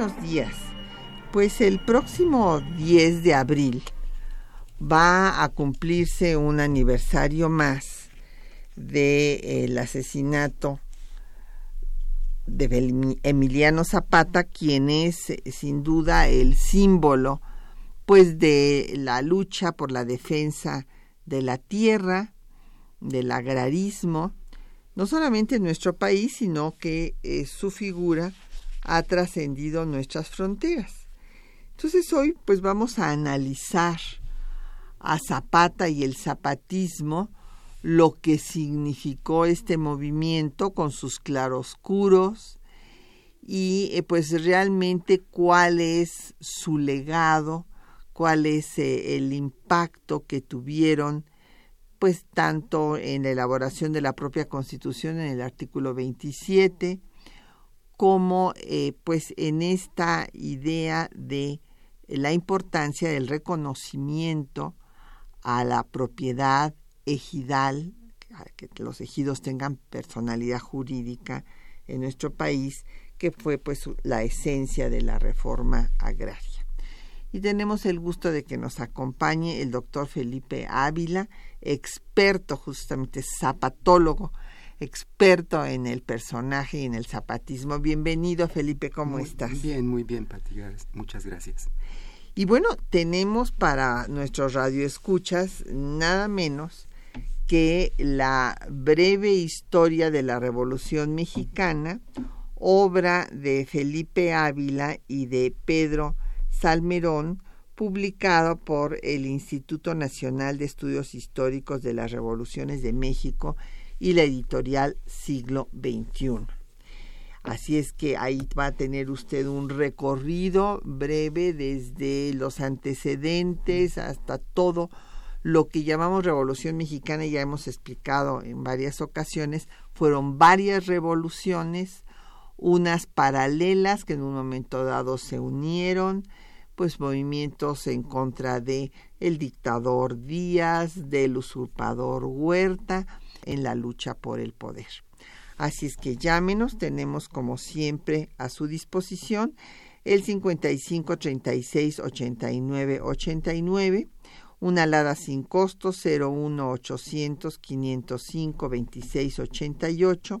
Buenos días. Pues el próximo 10 de abril va a cumplirse un aniversario más del asesinato de Emiliano Zapata, quien es eh, sin duda el símbolo pues de la lucha por la defensa de la tierra, del agrarismo, no solamente en nuestro país, sino que eh, su figura ha trascendido nuestras fronteras. Entonces hoy pues vamos a analizar a Zapata y el zapatismo, lo que significó este movimiento con sus claroscuros y eh, pues realmente cuál es su legado, cuál es eh, el impacto que tuvieron pues tanto en la elaboración de la propia Constitución en el artículo 27, como eh, pues en esta idea de la importancia del reconocimiento a la propiedad ejidal, que los ejidos tengan personalidad jurídica en nuestro país, que fue pues la esencia de la reforma agraria. Y tenemos el gusto de que nos acompañe el doctor Felipe Ávila, experto justamente zapatólogo experto en el personaje y en el zapatismo. Bienvenido, Felipe, ¿cómo estás? Bien, muy bien, Pati. Muchas gracias. Y bueno, tenemos para nuestros radioescuchas nada menos que la breve historia de la Revolución Mexicana, obra de Felipe Ávila y de Pedro Salmerón, publicado por el Instituto Nacional de Estudios Históricos de las Revoluciones de México y la editorial Siglo XXI. Así es que ahí va a tener usted un recorrido breve desde los antecedentes hasta todo lo que llamamos Revolución Mexicana, ya hemos explicado en varias ocasiones, fueron varias revoluciones, unas paralelas que en un momento dado se unieron, pues movimientos en contra de el dictador Díaz, del usurpador Huerta, en la lucha por el poder. Así es que llámenos, tenemos como siempre a su disposición el 55 36 89 89, una alada sin costo 01 800 505 26 88,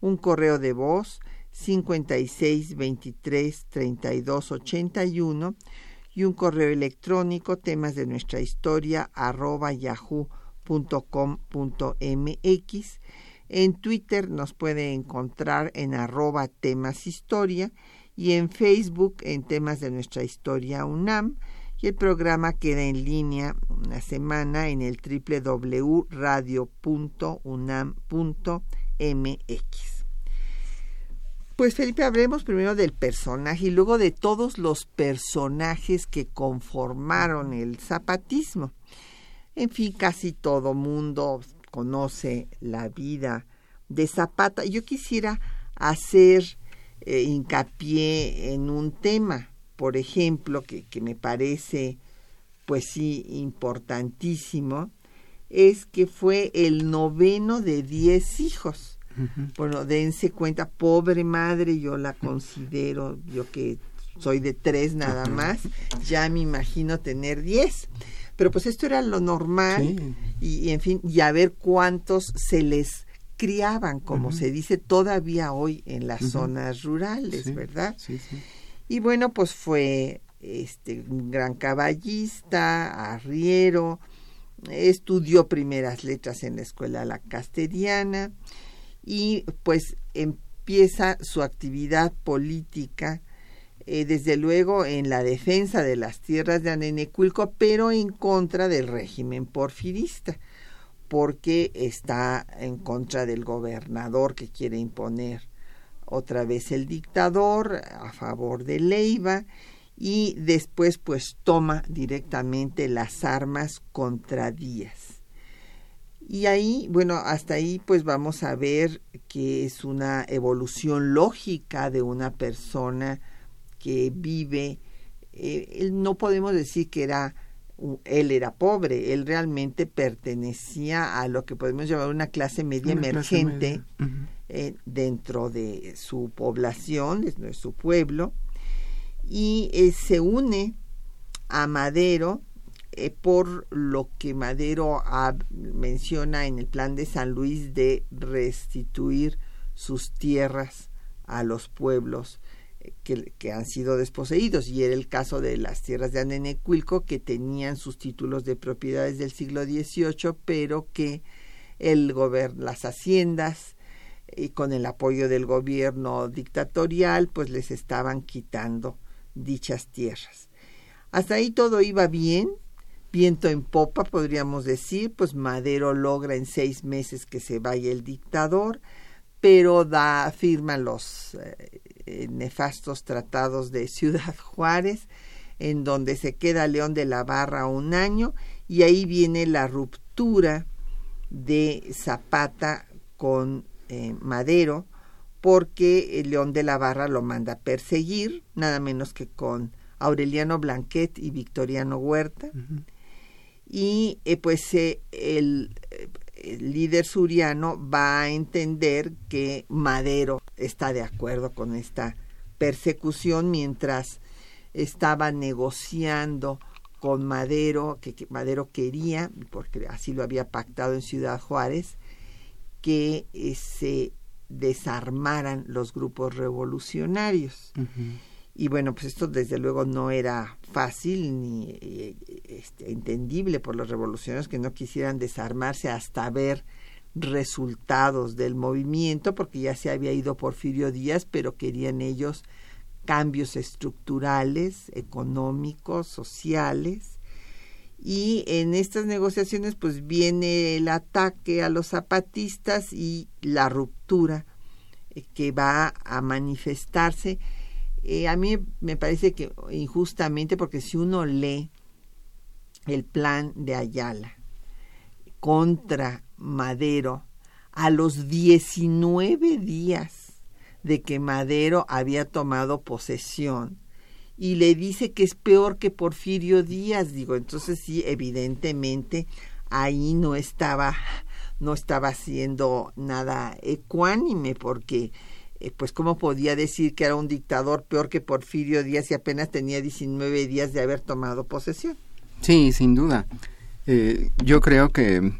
un correo de voz 56 23 32 81 y un correo electrónico temas de nuestra historia arroba yahoo .com.mx. En Twitter nos puede encontrar en arroba temas historia y en Facebook en temas de nuestra historia UNAM y el programa queda en línea una semana en el www.radio.unam.mx. Pues Felipe, hablemos primero del personaje y luego de todos los personajes que conformaron el zapatismo. En fin, casi todo mundo conoce la vida de Zapata. Yo quisiera hacer eh, hincapié en un tema, por ejemplo, que, que me parece, pues sí, importantísimo, es que fue el noveno de diez hijos. Bueno, dense cuenta, pobre madre, yo la considero, yo que soy de tres nada más, ya me imagino tener diez. Pero pues esto era lo normal y, en fin, y a ver cuántos se les criaban, como se dice todavía hoy en las zonas rurales, ¿verdad? Sí, sí. Y bueno, pues fue este un gran caballista, arriero, estudió primeras letras en la escuela la castellana y pues empieza su actividad política eh, desde luego en la defensa de las tierras de Anenecuilco, pero en contra del régimen porfirista, porque está en contra del gobernador que quiere imponer otra vez el dictador a favor de Leiva y después pues toma directamente las armas contra Díaz. Y ahí, bueno, hasta ahí pues vamos a ver que es una evolución lógica de una persona que vive, eh, no podemos decir que era él era pobre, él realmente pertenecía a lo que podemos llamar una clase media emergente eh, dentro de su población, de su pueblo, y eh, se une a Madero por lo que Madero menciona en el plan de San Luis de restituir sus tierras a los pueblos que, han sido desposeídos y era el caso de las tierras de Anenecuilco que tenían sus títulos de propiedades del siglo XVIII pero que el las haciendas y con el apoyo del gobierno dictatorial pues les estaban quitando dichas tierras. Hasta ahí todo iba bien, viento en popa podríamos decir, pues Madero logra en seis meses que se vaya el dictador, pero da firma los eh, eh, nefastos tratados de Ciudad Juárez, en donde se queda León de la Barra un año y ahí viene la ruptura de Zapata con eh, Madero, porque León de la Barra lo manda a perseguir, nada menos que con Aureliano Blanquet y Victoriano Huerta. Y eh, pues el, el líder suriano va a entender que Madero está de acuerdo con esta persecución mientras estaba negociando con Madero, que, Madero quería, porque así lo había pactado en Ciudad Juárez, que eh, se desarmaran los grupos revolucionarios. Y bueno, pues esto desde luego no era fácil ni eh, este, entendible por los revolucionarios que no quisieran desarmarse hasta ver resultados del movimiento, porque ya se había ido Porfirio Díaz, pero querían ellos cambios estructurales, económicos, sociales. Y en estas negociaciones pues viene el ataque a los zapatistas y la ruptura eh, que va a manifestarse eh, a mí me parece que injustamente, porque si uno lee el plan de Ayala contra Madero a los 19 días de que Madero había tomado posesión y le dice que es peor que Porfirio Díaz, digo, entonces sí, evidentemente ahí no estaba no estaba haciendo nada ecuánime porque eh, pues cómo podía decir que era un dictador peor que Porfirio Díaz y apenas tenía 19 días de haber tomado posesión. Sí, sin duda. Eh, yo creo que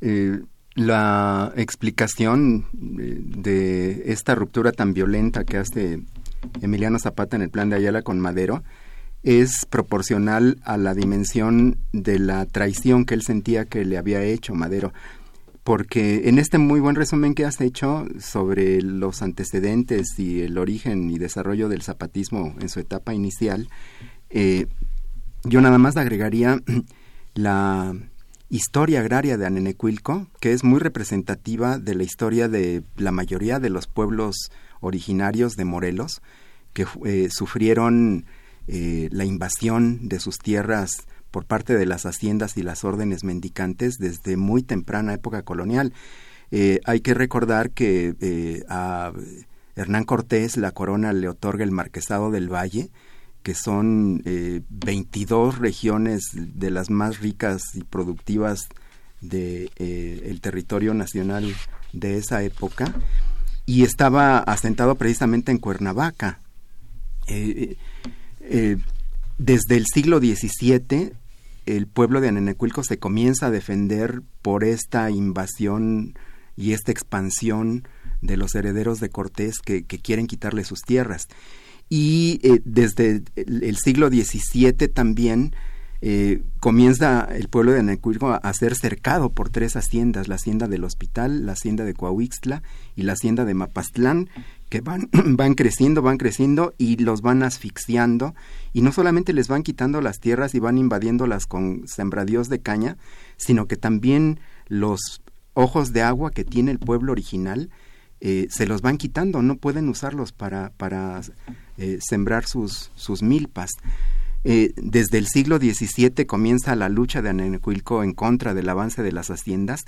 eh, la explicación de esta ruptura tan violenta que hace Emiliano Zapata en el plan de Ayala con Madero es proporcional a la dimensión de la traición que él sentía que le había hecho Madero porque en este muy buen resumen que has hecho sobre los antecedentes y el origen y desarrollo del zapatismo en su etapa inicial, eh, yo nada más agregaría la historia agraria de Anenecuilco, que es muy representativa de la historia de la mayoría de los pueblos originarios de Morelos, que eh, sufrieron eh, la invasión de sus tierras por parte de las haciendas y las órdenes mendicantes desde muy temprana época colonial. Eh, hay que recordar que eh, a Hernán Cortés la corona le otorga el Marquesado del Valle, que son eh, 22 regiones de las más ricas y productivas del de, el territorio nacional de esa época, y estaba asentado precisamente en Cuernavaca. desde el siglo XVII el pueblo de Anenecuilco se comienza a defender por esta invasión y esta expansión de los herederos de Cortés que, quieren quitarle sus tierras. Y eh, desde el, siglo XVII también eh, comienza el pueblo de Anacuilco a, ser cercado por tres haciendas, la hacienda del hospital, la hacienda de Coahuixtla y la hacienda de Mapastlán, que van, van creciendo, van creciendo y los van asfixiando. Y no solamente les van quitando las tierras y van invadiéndolas con sembradíos de caña, sino que también los ojos de agua que tiene el pueblo original eh, se los van quitando, no pueden usarlos para, para eh, sembrar sus, sus milpas. Eh, desde el siglo XVII comienza la lucha de Anenecuilco en contra del avance de las haciendas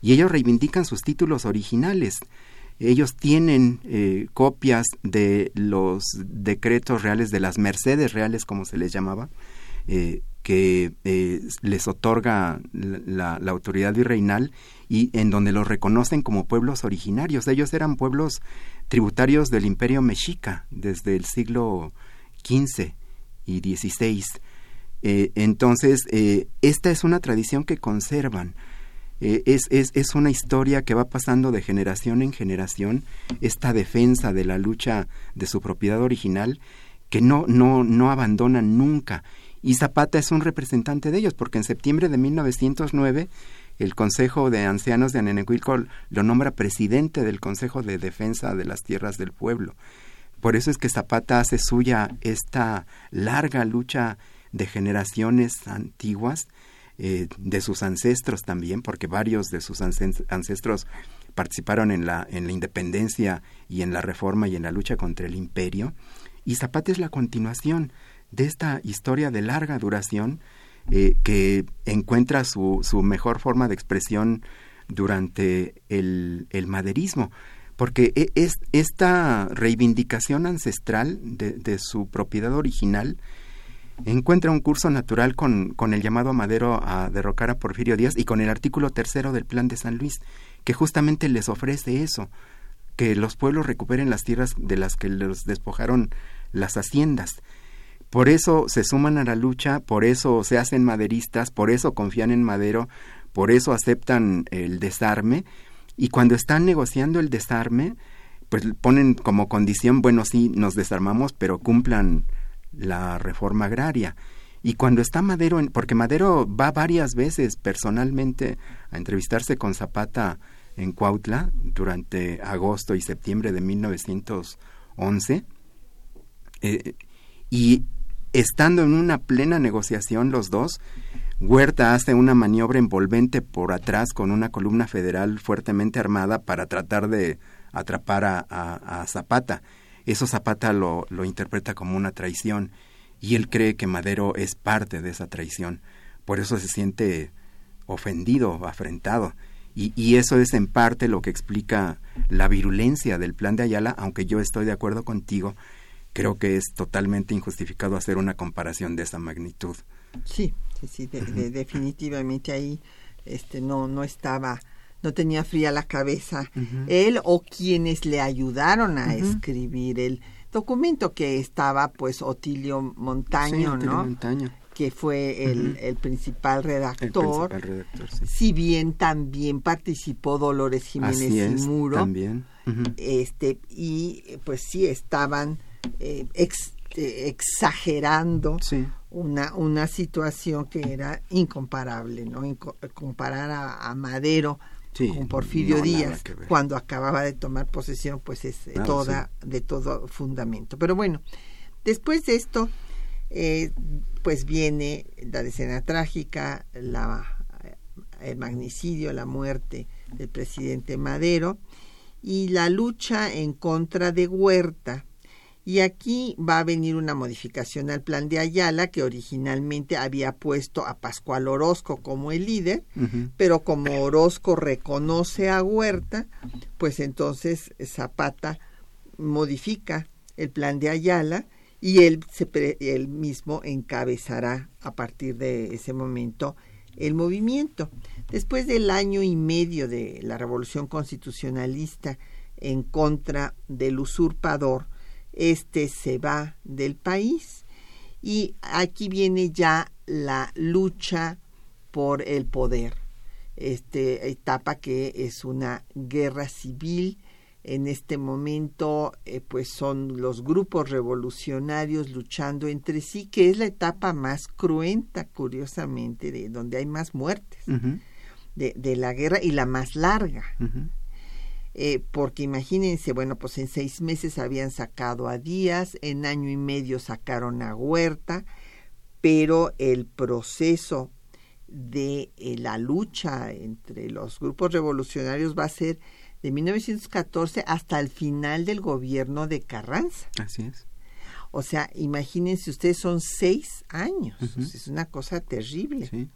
y ellos reivindican sus títulos originales ellos tienen eh, copias de los decretos reales, de las mercedes reales, como se les llamaba, eh, que eh, les otorga la, autoridad virreinal y en donde los reconocen como pueblos originarios. Ellos eran pueblos tributarios del imperio mexica desde el siglo XV y XVI. entonces, esta es una tradición que conservan. Eh, es, es, es, una historia que va pasando de generación en generación, esta defensa de la lucha de su propiedad original, que no, no, no abandonan nunca. Y Zapata es un representante de ellos, porque en septiembre de 1909 el Consejo de Ancianos de Anenecuilco lo nombra presidente del Consejo de Defensa de las Tierras del Pueblo. Por eso es que Zapata hace suya esta larga lucha de generaciones antiguas eh, de sus ancestros también, porque varios de sus ancestros participaron en la, en la independencia y en la reforma y en la lucha contra el imperio. Y Zapata es la continuación de esta historia de larga duración eh, que encuentra su, su, mejor forma de expresión durante el, el maderismo, porque e, es, esta reivindicación ancestral de, de su propiedad original encuentra un curso natural con, con el llamado Madero a derrocar a Porfirio Díaz y con el artículo tercero del Plan de San Luis, que justamente les ofrece eso, que los pueblos recuperen las tierras de las que les despojaron las haciendas. Por eso se suman a la lucha, por eso se hacen maderistas, por eso confían en Madero, por eso aceptan el desarme, y cuando están negociando el desarme, pues ponen como condición, bueno, sí, nos desarmamos, pero cumplan la reforma agraria. Y cuando está Madero, en, porque Madero va varias veces personalmente a entrevistarse con Zapata en Cuautla durante agosto y septiembre de 1911, eh, y estando en una plena negociación los dos, Huerta hace una maniobra envolvente por atrás con una columna federal fuertemente armada para tratar de atrapar a, a Zapata eso Zapata lo, lo interpreta como una traición y él cree que Madero es parte de esa traición. Por eso se siente ofendido, afrentado. Y, y, eso es en parte lo que explica la virulencia del plan de Ayala, aunque yo estoy de acuerdo contigo, creo que es totalmente injustificado hacer una comparación de esa magnitud. Sí, sí, sí, definitivamente ahí este, no, no estaba no tenía fría la cabeza él o quienes le ayudaron a escribir el documento que estaba pues Otilio Montaño, ¿no? que fue el, principal redactor. Si bien también participó Dolores Jiménez y Muro. También. Este, y pues sí estaban eh, eh, exagerando una, una situación que era incomparable, ¿no? comparar a Madero con Porfirio Díaz cuando acababa de tomar posesión, pues es toda de todo fundamento. Pero bueno, después de esto, eh, pues viene la escena trágica, la, el magnicidio, la muerte del presidente Madero y la lucha en contra de Huerta y aquí va a venir una modificación al plan de Ayala, que originalmente había puesto a Pascual Orozco como el líder, pero como Orozco reconoce a Huerta, pues entonces Zapata modifica el plan de Ayala y él, se él mismo encabezará a partir de ese momento el movimiento. Después del año y medio de la revolución constitucionalista en contra del usurpador, este se va del país y aquí viene ya la lucha por el poder. este, etapa que es una guerra civil. En este momento, eh, pues son los grupos revolucionarios luchando entre sí, que es la etapa más cruenta, curiosamente, de donde hay más muertes de, de, la guerra y la más larga. Eh, porque imagínense, bueno, pues en seis meses habían sacado a Díaz, en año y medio sacaron a Huerta, pero el proceso de eh, la lucha entre los grupos revolucionarios va a ser de 1914 hasta el final del gobierno de Carranza. Así es. O sea, imagínense ustedes, son seis años. Es una cosa terrible.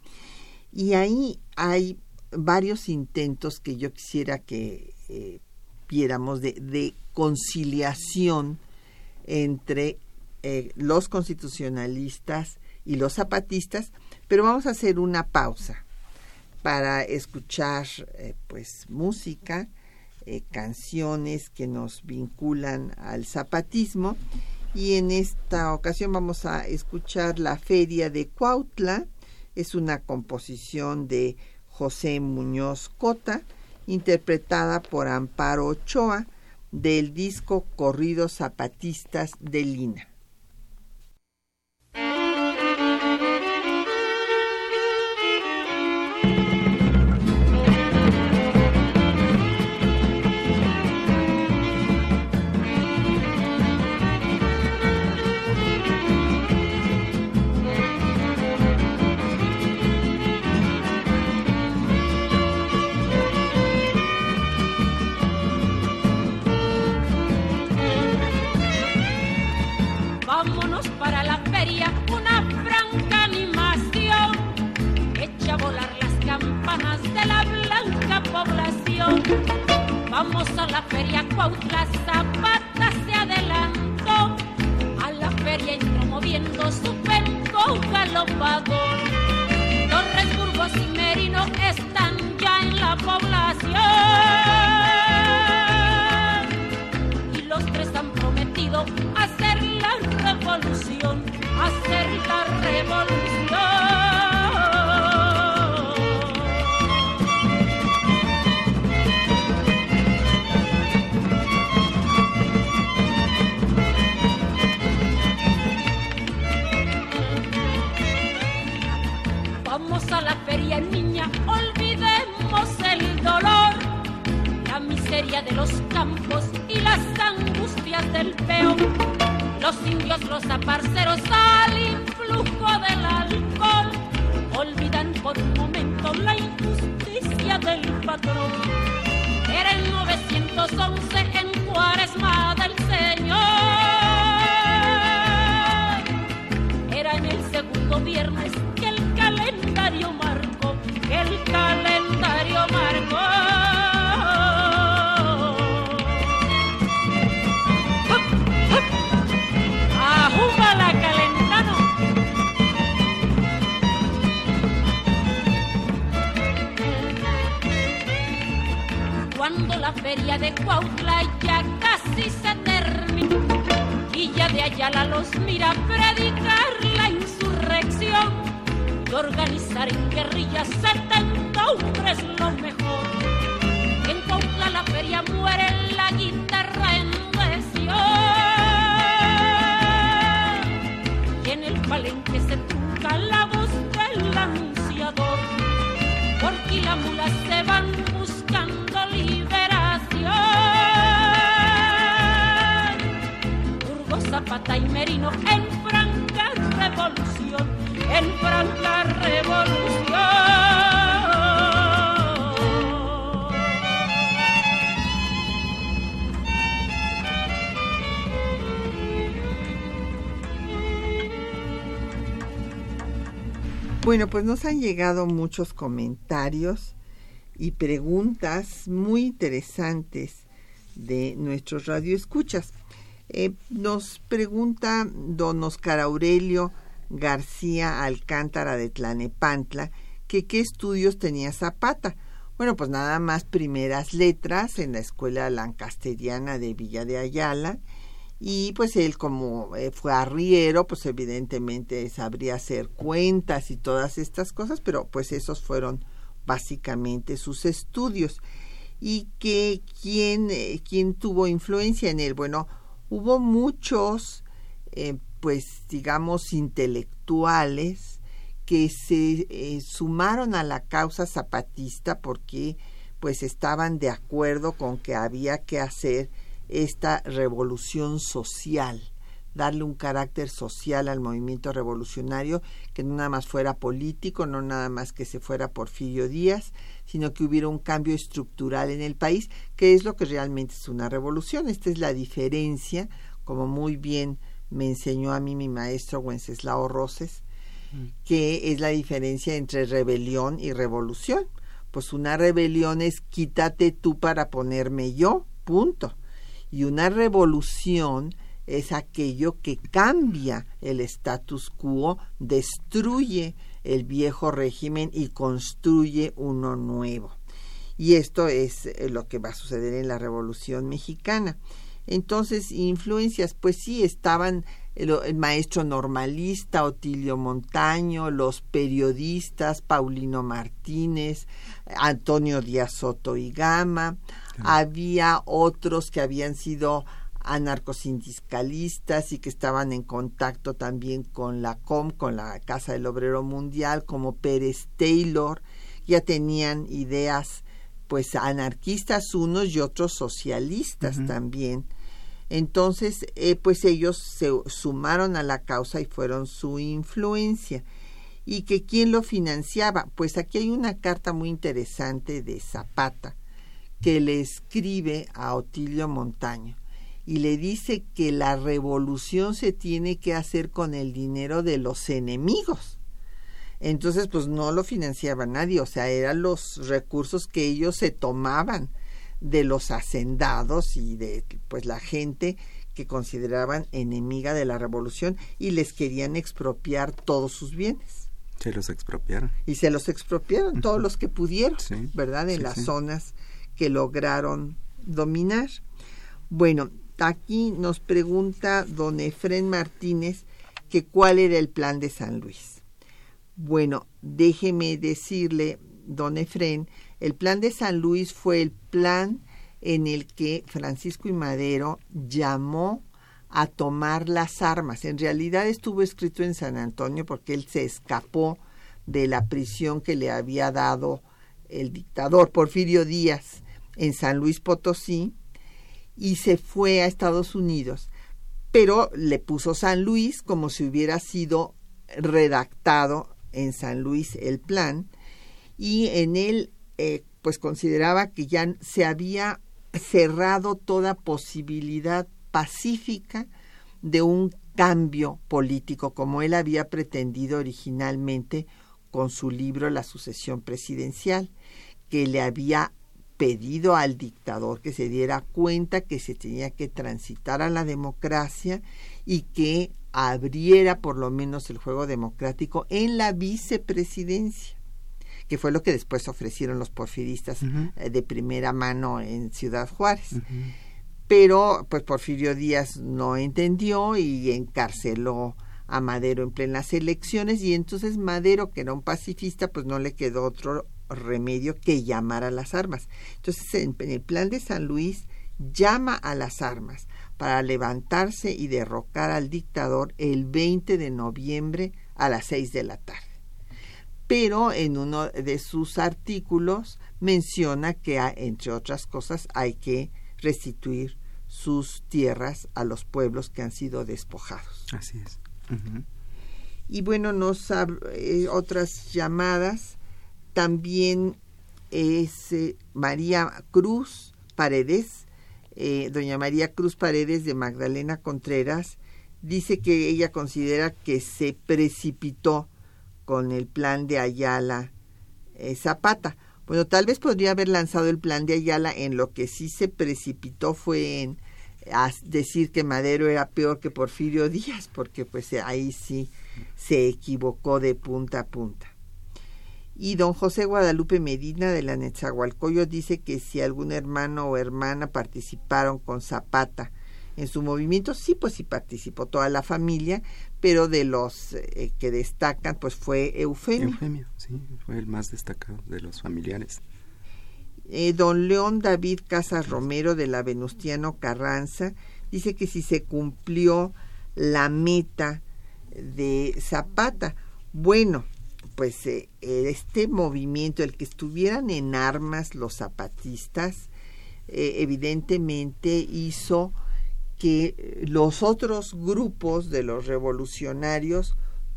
Y ahí hay varios intentos que yo quisiera que eh, viéramos de, conciliación entre eh, los constitucionalistas y los zapatistas, pero vamos a hacer una pausa para escuchar eh, pues música, canciones que nos vinculan al zapatismo y en esta ocasión vamos a escuchar la Feria de Cuautla, es una composición de José Muñoz Cota, interpretada por Amparo Ochoa del disco Corridos Zapatistas de Lina. Vamos a la feria Cuautla, Zapata se adelantó. A la feria entró moviendo su penco galopador. Torres, Burgos y Merino están ya en la población. Y los tres han prometido hacer la revolución, hacer la revolución. Indios, los aparceros al influjo del alcohol, olvidan por un momento la injusticia del patrón. Era el 911 en Cuaresma del Señor. Era en el segundo viernes calendario marcó, el calendario la feria de Cuautla ya casi se terminó y ya de allá los mira predicar la insurrección organizar en guerrillas 70 hombres lo mejor. En Cuautla la feria muere la guitarra en lesión. Y en el palenque se toca la voz del anunciador. Porque las mulas Zapata y Merino en franca revolución en franca revolución. Bueno, pues nos han llegado muchos comentarios y preguntas muy interesantes de nuestros radioescuchas. Eh, nos pregunta don Oscar Aurelio García Alcántara de Tlanepantla, que qué estudios tenía Zapata. Bueno, pues nada más primeras letras en la escuela lancasteriana de Villa de Ayala y pues él como eh, fue arriero, pues evidentemente sabría hacer cuentas y todas estas cosas, pero pues esos fueron básicamente sus estudios. ¿Y que quién, eh, quién tuvo influencia en él? Bueno, hubo muchos, eh, pues digamos, intelectuales que se eh, sumaron a la causa zapatista porque pues estaban de acuerdo con que había que hacer esta revolución social, darle un carácter social al movimiento revolucionario, que no nada más fuera político, no nada más que se fuera Porfirio Díaz, sino que hubiera un cambio estructural en el país, que es lo que realmente es una revolución. Esta es la diferencia, como muy bien me enseñó a mí mi maestro Wenceslao Roses, mm. que es la diferencia entre rebelión y revolución. Pues una rebelión es quítate tú para ponerme yo, punto. Y una revolución es aquello que cambia el status quo, destruye el viejo régimen y construye uno nuevo. Y esto es eh, lo que va a suceder en la Revolución Mexicana. Entonces, influencias, pues sí, estaban el, maestro normalista Otilio Montaño, los periodistas Paulino Martínez, Antonio Díaz Soto y Gama, había otros que habían sido anarcosindicalistas y que estaban en contacto también con la COM, con la Casa del Obrero Mundial, como Pérez Taylor, ya tenían ideas pues anarquistas unos y otros socialistas también entonces, eh, pues ellos se sumaron a la causa y fueron su influencia. ¿Y que quién lo financiaba? Pues aquí hay una carta muy interesante de Zapata que le escribe a Otilio Montaño y le dice que la revolución se tiene que hacer con el dinero de los enemigos. Entonces, pues no lo financiaba nadie, o sea, eran los recursos que ellos se tomaban de los hacendados y de pues la gente que consideraban enemiga de la revolución y les querían expropiar todos sus bienes. Se los expropiaron. Y se los expropiaron todos los que pudieron, ¿verdad? En las zonas que lograron dominar. Bueno, aquí nos pregunta don Efren Martínez que cuál era el plan de San Luis. Bueno, déjeme decirle, don Efren, el plan de San Luis fue el plan en el que Francisco y Madero llamó a tomar las armas. En realidad estuvo escrito en San Antonio porque él se escapó de la prisión que le había dado el dictador Porfirio Díaz en San Luis Potosí y se fue a Estados Unidos. Pero le puso San Luis como si hubiera sido redactado en San Luis el plan y en él eh, pues consideraba que ya se había cerrado toda posibilidad pacífica de un cambio político como él había pretendido originalmente con su libro La sucesión presidencial, que le había pedido al dictador que se diera cuenta que se tenía que transitar a la democracia y que abriera por lo menos el juego democrático en la vicepresidencia que fue lo que después ofrecieron los porfiristas eh, de primera mano en Ciudad Juárez. Pero pues Porfirio Díaz no entendió y encarceló a Madero en plenas elecciones y entonces Madero, que era un pacifista, pues no le quedó otro remedio que llamar a las armas. Entonces en, en el plan de San Luis llama a las armas para levantarse y derrocar al dictador el 20 de noviembre a las 6 de la tarde pero en uno de sus artículos menciona que, entre otras cosas, hay que restituir sus tierras a los pueblos que han sido despojados. Así es. Y bueno, nos eh, otras llamadas también es eh, María Cruz Paredes, eh, doña María Cruz Paredes de Magdalena Contreras, dice que ella considera que se precipitó con el plan de Ayala eh, Zapata. Bueno, tal vez podría haber lanzado el plan de Ayala en lo que sí se precipitó fue en decir que Madero era peor que Porfirio Díaz, porque pues ahí sí se equivocó de punta a punta. Y don José Guadalupe Medina de la Netzahualcoyo dice que si algún hermano o hermana participaron con Zapata en su movimiento. Sí, pues sí participó toda la familia, pero de los eh, que destacan, pues fue Eufemio. Eufemio, sí, fue el más destacado de los familiares. Eh, don León David Casas Romero de la Venustiano Carranza dice que si se cumplió la meta de Zapata, bueno, pues eh, este movimiento, el que estuvieran en armas los zapatistas, evidentemente hizo que los otros grupos de los revolucionarios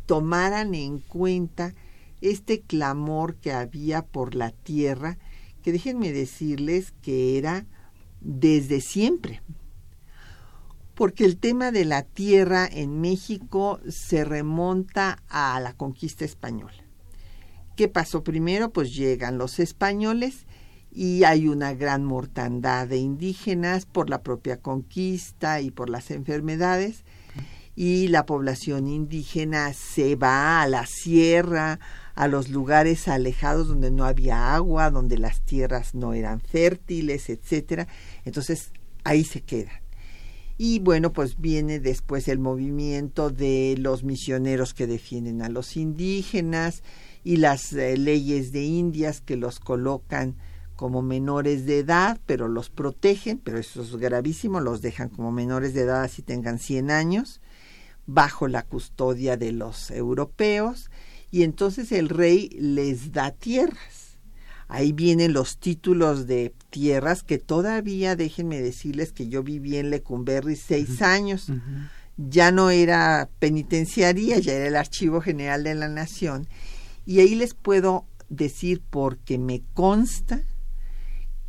tomaran en cuenta este clamor que había por la tierra, que déjenme decirles que era desde siempre. Porque el tema de la tierra en México se remonta a la conquista española. ¿Qué pasó primero? Pues llegan los españoles y hay una gran mortandad de indígenas por la propia conquista y por las enfermedades y la población indígena se va a la sierra, a los lugares alejados donde no había agua, donde las tierras no eran fértiles, etcétera. Entonces ahí se quedan. Y bueno, pues viene después el movimiento de los misioneros que defienden a los indígenas y las eh, leyes de Indias que los colocan como menores de edad, pero los protegen, pero eso es gravísimo, los dejan como menores de edad así tengan 100 años, bajo la custodia de los europeos, y entonces el rey les da tierras. Ahí vienen los títulos de tierras que todavía, déjenme decirles que yo viví en Lecumberri seis años. Ya no era penitenciaría, ya era el Archivo General de la Nación. Y ahí les puedo decir porque me consta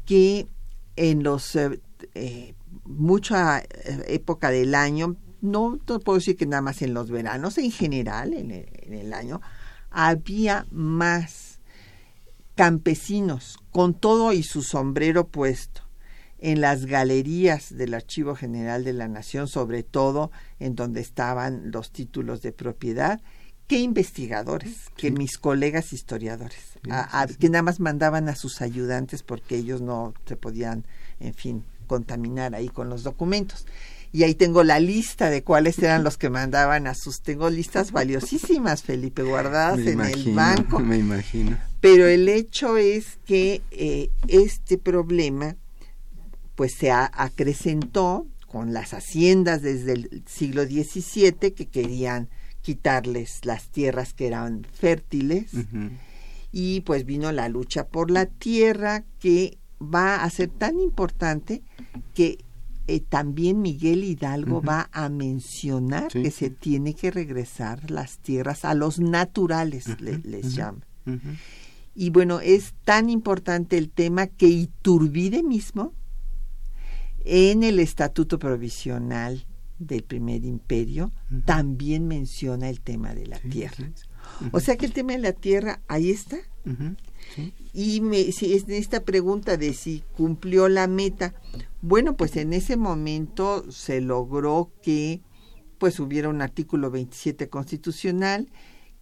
que en los eh, eh, mucha eh, época del año, no, puedo decir que nada más en los veranos, en general, en el, año, había más campesinos con todo y su sombrero puesto en las galerías del Archivo General de la Nación, sobre todo en donde estaban los títulos de propiedad, qué investigadores, que mis colegas historiadores, que nada más mandaban a sus ayudantes porque ellos no se podían, en fin, contaminar ahí con los documentos. Y ahí tengo la lista de cuáles eran los que mandaban a sus, tengo listas valiosísimas, Felipe, guardadas en el banco. Me imagino. Pero el hecho es que eh, este problema, pues se acrecentó con las haciendas desde el siglo XVII que querían quitarles las tierras que eran fértiles. Y pues vino la lucha por la tierra que va a ser tan importante que eh, también Miguel Hidalgo va a mencionar que se tiene que regresar las tierras a los naturales, les llama. Y bueno, es tan importante el tema que Iturbide mismo, en el Estatuto Provisional del primer imperio también menciona el tema de la tierra. O sea que el tema de la tierra ahí está. Y me, si es esta pregunta de si cumplió la meta, bueno, pues en ese momento se logró que pues hubiera un artículo 27 constitucional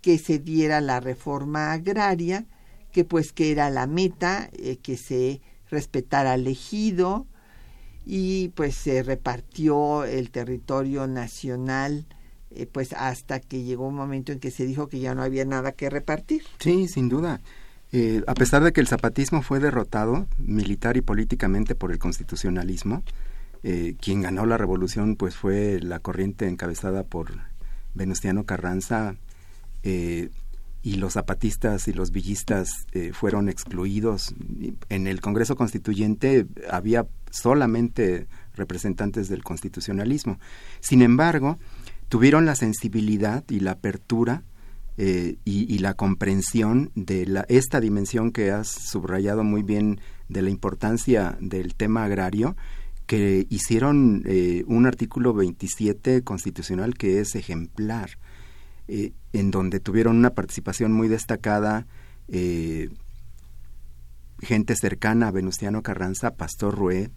que se diera la reforma agraria, que pues que era la meta, eh, que se respetara el ejido, y pues se repartió el territorio nacional eh, pues hasta que llegó un momento en que se dijo que ya no había nada que repartir. Sí, sin duda. Eh, a pesar de que el zapatismo fue derrotado militar y políticamente por el constitucionalismo, eh, quien ganó la revolución pues fue la corriente encabezada por Venustiano Carranza y los zapatistas y los villistas fueron excluidos. En el Congreso Constituyente había solamente representantes del constitucionalismo. Sin embargo, tuvieron la sensibilidad y la apertura eh, y, la comprensión de la, esta dimensión que has subrayado muy bien de la importancia del tema agrario, que hicieron eh, un artículo 27 constitucional que es ejemplar, eh, en donde tuvieron una participación muy destacada gente cercana a Venustiano Carranza, Pastor Rued.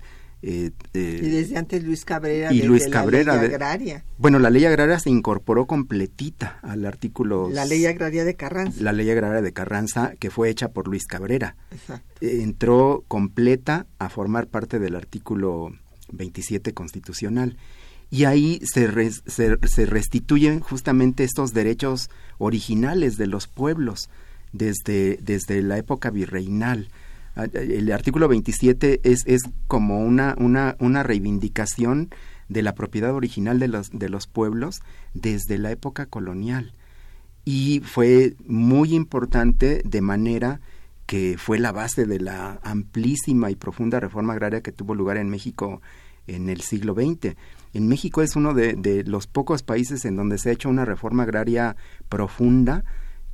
Eh, eh, y desde antes Luis Cabrera. Y Luis Cabrera. La ley agraria. bueno, la ley agraria se incorporó completita al artículo. La ley agraria de Carranza. La ley agraria de Carranza, que fue hecha por Luis Cabrera. Exacto. Eh, entró completa a formar parte del artículo 27 constitucional. Y ahí se, se, restituyen justamente estos derechos originales de los pueblos desde, desde la época virreinal. Ah, el artículo 27 es, es como una, una, una reivindicación de la propiedad original de los, de los pueblos desde la época colonial. Y fue muy importante de manera que fue la base de la amplísima y profunda reforma agraria que tuvo lugar en México en el siglo XX. En México es uno de, los pocos países en donde se ha hecho una reforma agraria profunda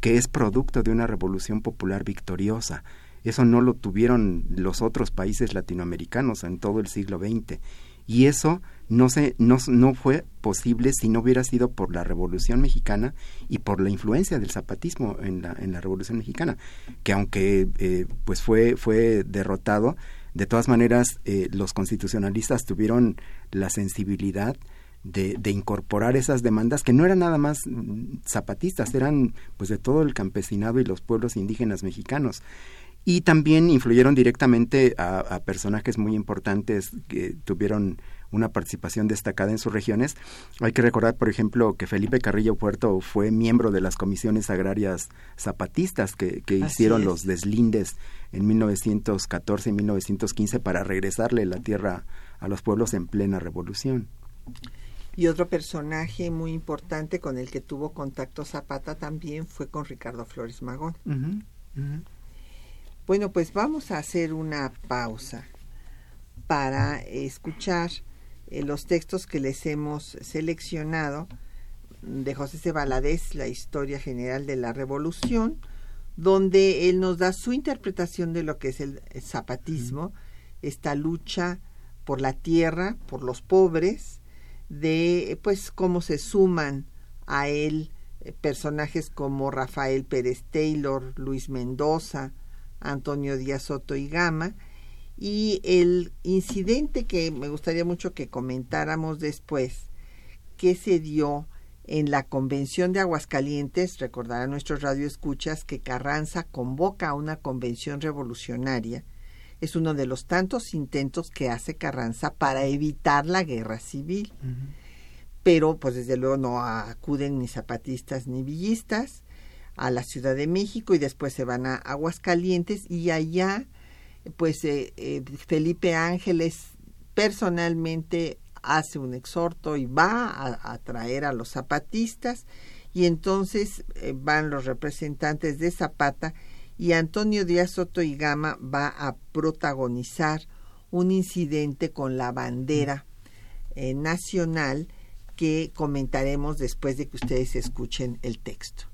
que es producto de una revolución popular victoriosa. Eso no lo tuvieron los otros países latinoamericanos en todo el siglo XX. Y eso no, se, no, no fue posible si no hubiera sido por la Revolución Mexicana y por la influencia del zapatismo en la, en la Revolución Mexicana, que aunque eh, pues fue, fue derrotado, de todas maneras eh, los constitucionalistas tuvieron la sensibilidad de, incorporar esas demandas que no eran nada más mm, zapatistas, eran pues de todo el campesinado y los pueblos indígenas mexicanos. Y también influyeron directamente a, a, personajes muy importantes que tuvieron una participación destacada en sus regiones. Hay que recordar, por ejemplo, que Felipe Carrillo Puerto fue miembro de las comisiones agrarias zapatistas que, hicieron los deslindes en 1914 y 1915 para regresarle la tierra a los pueblos en plena revolución. Y otro personaje muy importante con el que tuvo contacto Zapata también fue con Ricardo Flores Magón. Bueno, pues vamos a hacer una pausa para escuchar eh, los textos que les hemos seleccionado de José C. Valadez, la historia general de la revolución, donde él nos da su interpretación de lo que es el, zapatismo, esta lucha por la tierra, por los pobres, de pues cómo se suman a él eh, personajes como Rafael Pérez Taylor, Luis Mendoza, Antonio Díaz Soto y Gama, y el incidente que me gustaría mucho que comentáramos después, que se dio en la convención de Aguascalientes, recordar a nuestros radioescuchas que Carranza convoca a una convención revolucionaria. Es uno de los tantos intentos que hace Carranza para evitar la guerra civil. Pero, pues desde luego no acuden ni zapatistas ni villistas a la Ciudad de México y después se van a Aguascalientes y allá pues eh, eh, Felipe Ángeles personalmente hace un exhorto y va a, traer a los zapatistas y entonces eh, van los representantes de Zapata y Antonio Díaz Soto y Gama va a protagonizar un incidente con la bandera nacional que comentaremos después de que ustedes escuchen el texto.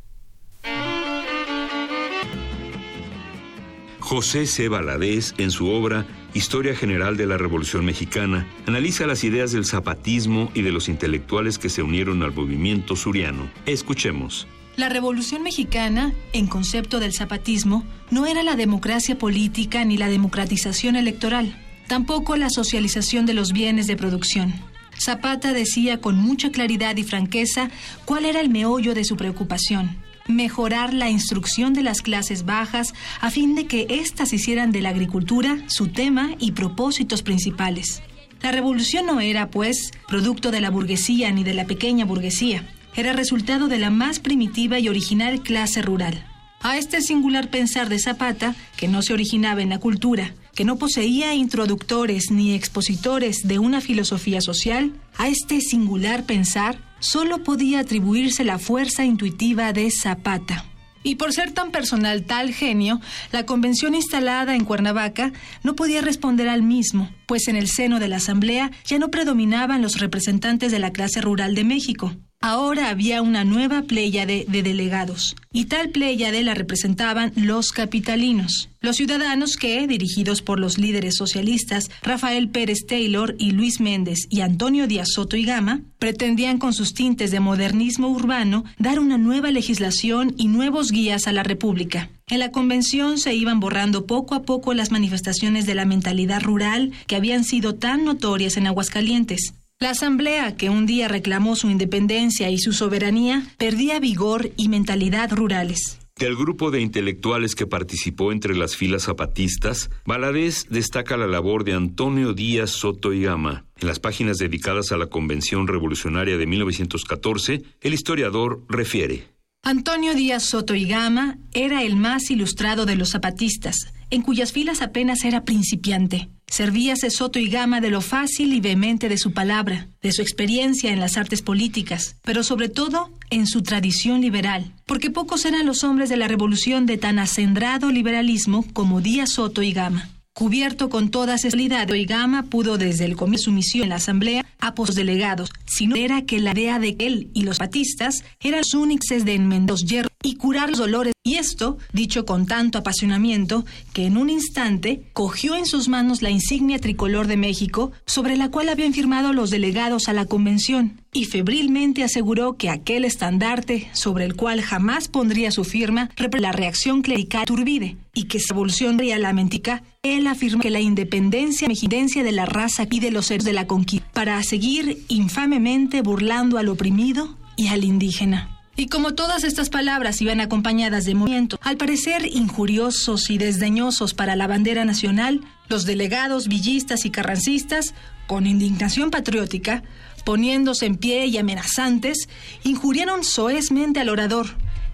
José C. Valadez, en su obra Historia General de la Revolución Mexicana, analiza las ideas del zapatismo y de los intelectuales que se unieron al movimiento suriano. Escuchemos. La Revolución Mexicana, en concepto del zapatismo, no era la democracia política ni la democratización electoral, tampoco la socialización de los bienes de producción. Zapata decía con mucha claridad y franqueza cuál era el meollo de su preocupación mejorar la instrucción de las clases bajas a fin de que éstas hicieran de la agricultura su tema y propósitos principales. La revolución no era, pues, producto de la burguesía ni de la pequeña burguesía, era resultado de la más primitiva y original clase rural. A este singular pensar de Zapata, que no se originaba en la cultura, que no poseía introductores ni expositores de una filosofía social, a este singular pensar solo podía atribuirse la fuerza intuitiva de Zapata. Y por ser tan personal tal genio, la convención instalada en Cuernavaca no podía responder al mismo, pues en el seno de la Asamblea ya no predominaban los representantes de la clase rural de México. Ahora había una nueva pléyade de delegados, y tal pléyade la representaban los capitalinos, los ciudadanos que, dirigidos por los líderes socialistas Rafael Pérez Taylor y Luis Méndez y Antonio Díaz Soto y Gama, pretendían con sus tintes de modernismo urbano dar una nueva legislación y nuevos guías a la República. En la convención se iban borrando poco a poco las manifestaciones de la mentalidad rural que habían sido tan notorias en Aguascalientes. La asamblea, que un día reclamó su independencia y su soberanía, perdía vigor y mentalidad rurales. Del grupo de intelectuales que participó entre las filas zapatistas, Valadez destaca la labor de Antonio Díaz Soto y Gama, En las páginas dedicadas a la Convención Revolucionaria de 1914, el historiador refiere. Antonio Díaz Soto y Gama era el más ilustrado de los zapatistas, en cuyas filas apenas era principiante. Servíase Soto y Gama de lo fácil y vehemente de su palabra, de su experiencia en las artes políticas, pero sobre todo en su tradición liberal, porque pocos eran los hombres de la revolución de tan acendrado liberalismo como Díaz Soto y Gama. Cubierto con toda seguridad, Gama pudo desde el comienzo de su misión en la Asamblea a los delegados, sino era que la idea de que él y los patistas eran los únicos de enmendar los hierros y curar los dolores. Y esto, dicho con tanto apasionamiento, que en un instante cogió en sus manos la insignia tricolor de México, sobre la cual habían firmado los delegados a la convención, y febrilmente aseguró que aquel estandarte, sobre el cual jamás pondría su firma, la reacción clerical turbide, y que se revolución la mentica, él afirma que la independencia mexidencia de la raza y de los seres de la conquista, para seguir infamemente burlando al oprimido y al indígena. Y como todas estas palabras iban acompañadas de movimiento, al parecer injuriosos y desdeñosos para la bandera nacional, los delegados villistas y carrancistas, con indignación patriótica, poniéndose en pie y amenazantes, injuriaron soezmente al orador,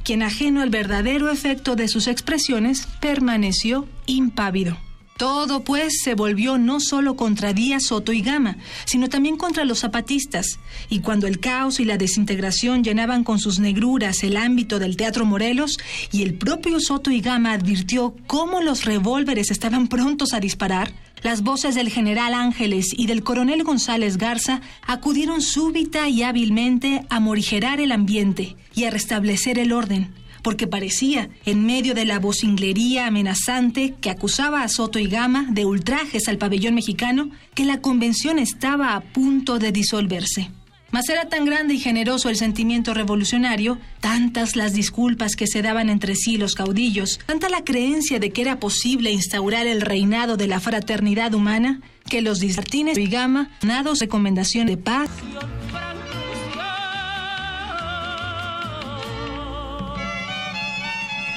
quien ajeno al verdadero efecto de sus expresiones, permaneció impávido. Todo, pues, se volvió no solo contra Díaz, Soto y Gama, sino también contra los zapatistas. Y cuando el caos y la desintegración llenaban con sus negruras el ámbito del Teatro Morelos, y el propio Soto y Gama advirtió cómo los revólveres estaban prontos a disparar, las voces del general Ángeles y del coronel González Garza acudieron súbita y hábilmente a morigerar el ambiente y a restablecer el orden porque parecía, en medio de la vocinglería amenazante que acusaba a Soto y Gama de ultrajes al pabellón mexicano, que la convención estaba a punto de disolverse. Mas era tan grande y generoso el sentimiento revolucionario, tantas las disculpas que se daban entre sí los caudillos, tanta la creencia de que era posible instaurar el reinado de la fraternidad humana, que los disartines y Gama, nados recomendación de paz,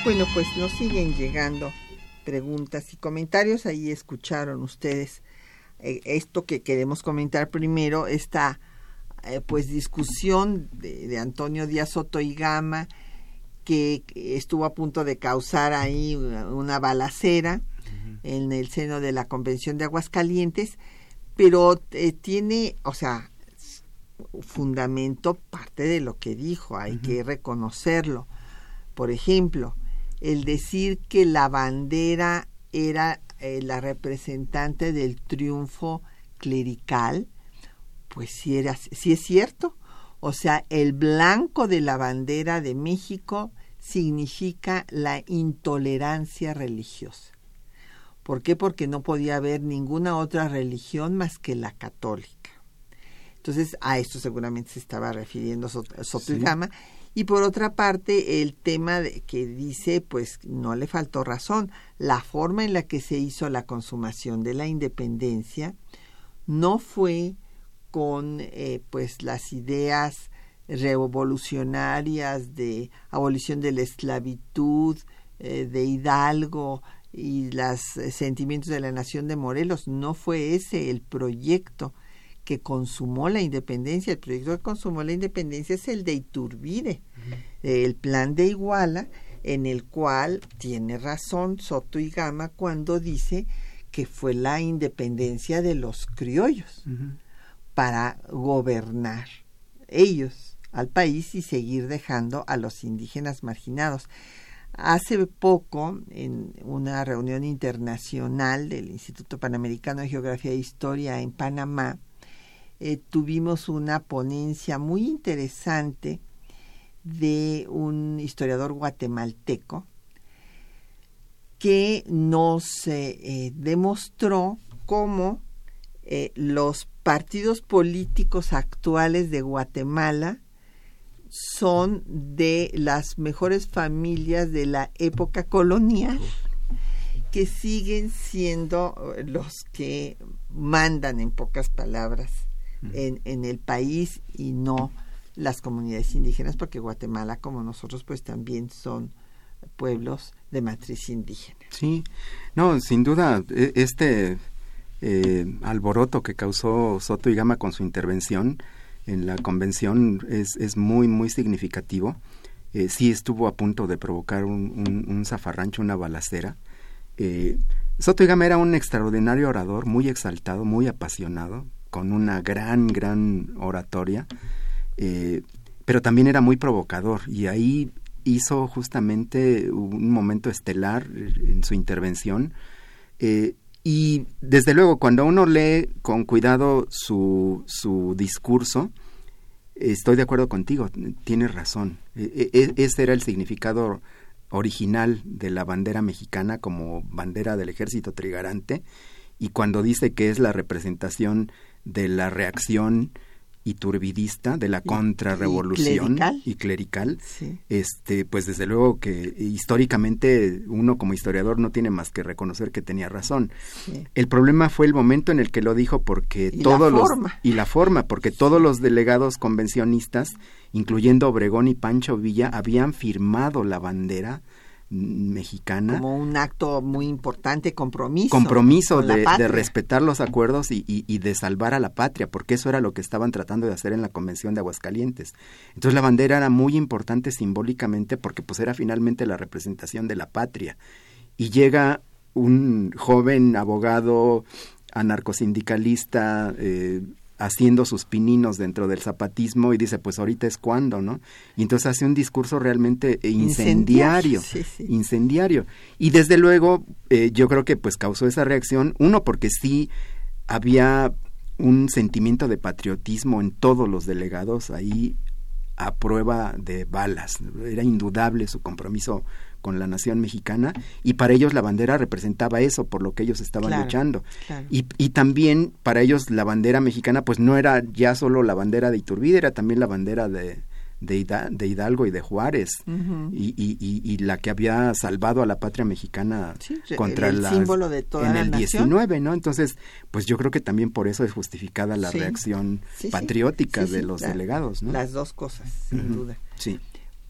Bueno, pues nos siguen llegando preguntas y comentarios. Ahí escucharon ustedes eh, esto que queremos comentar primero, esta eh, pues discusión de, Antonio Díaz Soto y Gama que estuvo a punto de causar ahí una, balacera en el seno de la Convención de Aguascalientes, pero eh, tiene, o sea, fundamento parte de lo que dijo, hay que reconocerlo. Por ejemplo, el decir que la bandera era eh, la representante del triunfo clerical, pues sí, era, sí es cierto. O sea, el blanco de la bandera de México significa la intolerancia religiosa. ¿Por qué? Porque no podía haber ninguna otra religión más que la católica. Entonces, a esto seguramente se estaba refiriendo Sotogama. Y por otra parte, el tema de, que dice, pues no le faltó razón, la forma en la que se hizo la consumación de la independencia no fue con eh, pues las ideas revolucionarias de abolición de la esclavitud eh, de Hidalgo y los eh, sentimientos de la nación de Morelos, no fue ese el proyecto que consumó la independencia, el proyecto que consumó la independencia es el de Iturbide, el plan de Iguala, en el cual tiene razón Soto y Gama cuando dice que fue la independencia de los criollos para gobernar ellos al país y seguir dejando a los indígenas marginados. Hace poco, en una reunión internacional del Instituto Panamericano de Geografía e Historia en Panamá, eh, tuvimos una ponencia muy interesante de un historiador guatemalteco que nos eh, demostró cómo eh, los partidos políticos actuales de Guatemala son de las mejores familias de la época colonial que siguen siendo los que mandan en pocas palabras en, en el país y no las comunidades indígenas, porque Guatemala, como nosotros, pues también son pueblos de matriz indígena. Sí, no, sin duda, e, este alboroto que causó Soto y Gama con su intervención en la convención es, es muy, muy significativo. sí estuvo a punto de provocar un, un, zafarrancho, una balacera. Soto y Gama era un extraordinario orador, muy exaltado, muy apasionado, con una gran, gran oratoria, eh, pero también era muy provocador y ahí hizo justamente un momento estelar en su intervención. Eh, y desde luego, cuando uno lee con cuidado su, su discurso, estoy de acuerdo contigo, tienes razón. E, e, ese era el significado original de la bandera mexicana como bandera del ejército trigarante y cuando dice que es la representación de la reacción iturbidista de la contrarrevolución y clerical, este pues desde luego que históricamente uno como historiador no tiene más que reconocer que tenía razón. El problema fue el momento en el que lo dijo porque todos los y la forma porque todos los delegados convencionistas incluyendo Obregón y Pancho Villa habían firmado la bandera mexicana. Como un acto muy importante, compromiso. Compromiso de, respetar los acuerdos y, de salvar a la patria, porque eso era lo que estaban tratando de hacer en la Convención de Aguascalientes. Entonces la bandera era muy importante simbólicamente porque pues era finalmente la representación de la patria. Y llega un joven abogado anarcosindicalista, eh, haciendo sus pininos dentro del zapatismo y dice, pues ahorita es cuando, ¿no? Y entonces hace un discurso realmente incendiario, incendiario. Y desde luego, eh, yo creo que pues causó esa reacción, uno porque sí había un sentimiento de patriotismo en todos los delegados ahí a prueba de balas. Era indudable su compromiso con la nación mexicana y para ellos la bandera representaba eso por lo que ellos estaban luchando. Y, y, también para ellos la bandera mexicana pues no era ya solo la bandera de Iturbide era también la bandera de de, Hidalgo y de Juárez y, y, y, la que había salvado a la patria mexicana contra el símbolo de toda en el 19 no entonces pues yo creo que también por eso es justificada la reacción patriótica de los delegados ¿no? las dos cosas sin duda. Sí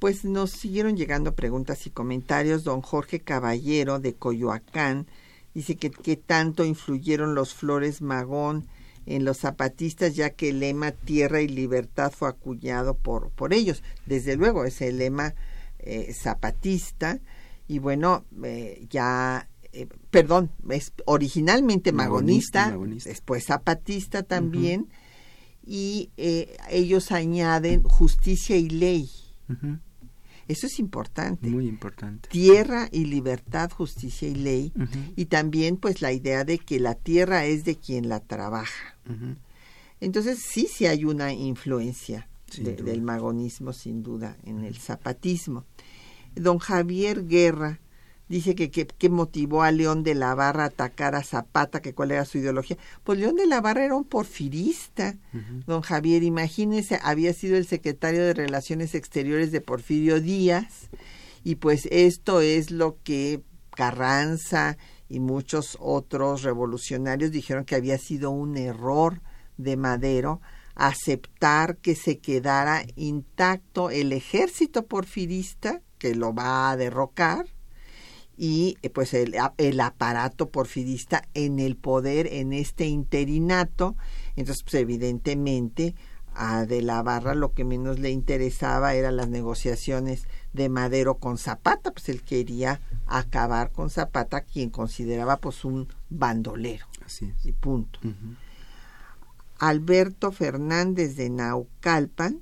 pues nos siguieron llegando preguntas y comentarios. Don Jorge Caballero de Coyoacán dice que qué tanto influyeron los Flores Magón en los zapatistas, ya que el lema Tierra y Libertad fue acuñado por, por ellos. Desde luego, es el lema eh, zapatista. Y bueno, eh, ya, eh, perdón, es originalmente magonista, después zapatista también. Y ellos añaden justicia y ley. Eso es importante. Muy importante. Tierra y libertad, justicia y ley. Y también pues la idea de que la tierra es de quien la trabaja. Entonces sí, sí hay una influencia del magonismo sin duda en el zapatismo. Don Javier Guerra dice que, que, motivó a León de la Barra a atacar a Zapata, que cuál era su ideología. Pues León de la Barra era un porfirista, don Javier, imagínese, había sido el secretario de Relaciones Exteriores de Porfirio Díaz, y pues esto es lo que Carranza y muchos otros revolucionarios dijeron que había sido un error de Madero aceptar que se quedara intacto el ejército porfirista, que lo va a derrocar, y eh, pues el, el, aparato porfirista en el poder en este interinato. Entonces, pues evidentemente a De la Barra lo que menos le interesaba eran las negociaciones de Madero con Zapata, pues él quería acabar con Zapata, quien consideraba pues un bandolero. Así Y punto. Alberto Fernández de Naucalpan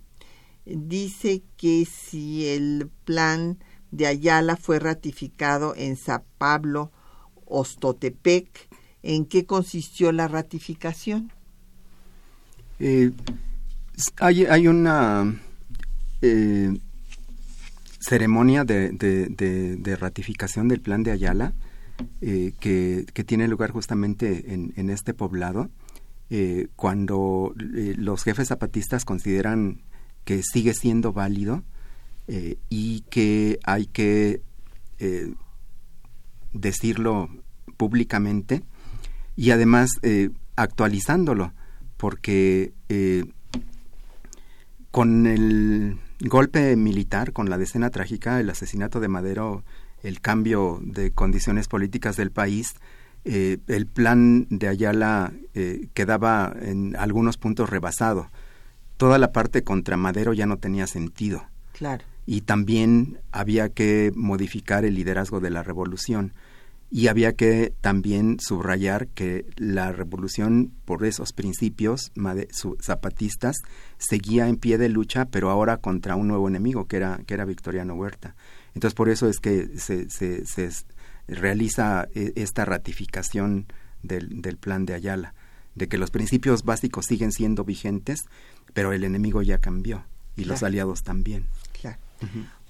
dice que si el plan de Ayala fue ratificado en San Pablo, Ostotepec. ¿En qué consistió la ratificación? Eh, hay, una eh, ceremonia de, ratificación del plan de Ayala eh, que, tiene lugar justamente en, en este poblado, cuando los jefes zapatistas consideran que sigue siendo válido eh, y que hay que eh, decirlo públicamente y además eh, actualizándolo porque con el golpe militar, con la decena trágica, el asesinato de Madero, el cambio de condiciones políticas del país, eh, el plan de Ayala eh, quedaba en algunos puntos rebasado. Toda la parte contra Madero ya no tenía sentido. Claro. Y también había que modificar el liderazgo de la revolución. Y había que también subrayar que la revolución, por esos principios zapatistas, seguía en pie de lucha, pero ahora contra un nuevo enemigo, que era, que era Victoriano Huerta. Entonces, por eso es que se, se, se realiza eh, esta ratificación del, del, plan de Ayala, de que los principios básicos siguen siendo vigentes, pero el enemigo ya cambió y los aliados también.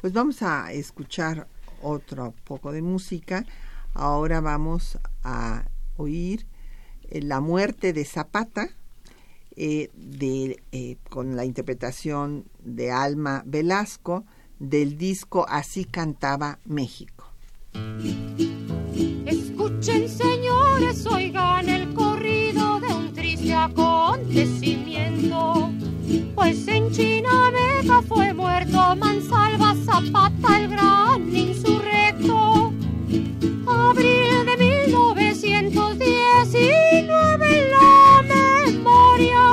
Pues vamos a escuchar otro poco de música. Ahora vamos a oír eh, La muerte de Zapata, eh, de, eh, con la interpretación de Alma Velasco del disco Así cantaba México. Escuchen señores, oigan el corrido de un triste acontecimiento, pues en China Vega fue muerto Mansalva Zapata el gran insurrecto. Abril de 1919 en la memoria